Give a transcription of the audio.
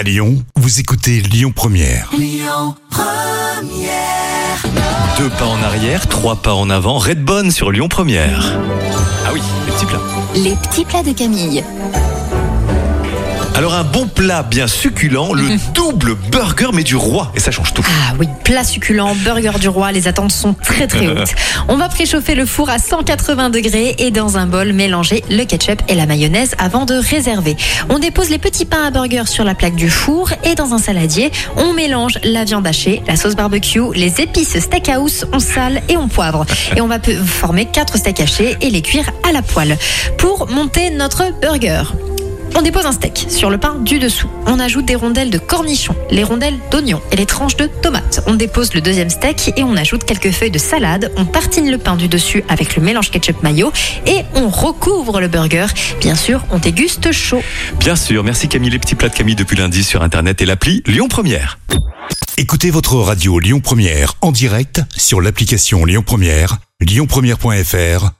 À Lyon, vous écoutez Lyon Première. Deux pas en arrière, trois pas en avant. Redbone sur Lyon Première. Ah oui, les petits plats. Les petits plats de Camille. Alors un bon plat bien succulent, le double burger mais du roi. Et ça change tout. Ah oui, plat succulent, burger du roi, les attentes sont très très hautes. On va préchauffer le four à 180 degrés et dans un bol mélanger le ketchup et la mayonnaise avant de réserver. On dépose les petits pains à burger sur la plaque du four et dans un saladier, on mélange la viande hachée, la sauce barbecue, les épices steakhouse, on sale et on poivre. Et on va former quatre steaks hachés et les cuire à la poêle. Pour monter notre burger, on dépose un steak sur le pain du dessous. On ajoute des rondelles de cornichons, les rondelles d'oignons et les tranches de tomates. On dépose le deuxième steak et on ajoute quelques feuilles de salade. On tartine le pain du dessus avec le mélange ketchup mayo et on recouvre le burger. Bien sûr, on déguste chaud. Bien sûr, merci Camille. Les petits plats de Camille depuis lundi sur Internet et l'appli Lyon Première. Écoutez votre radio Lyon Première en direct sur l'application Lyon Première, lyonpremière.fr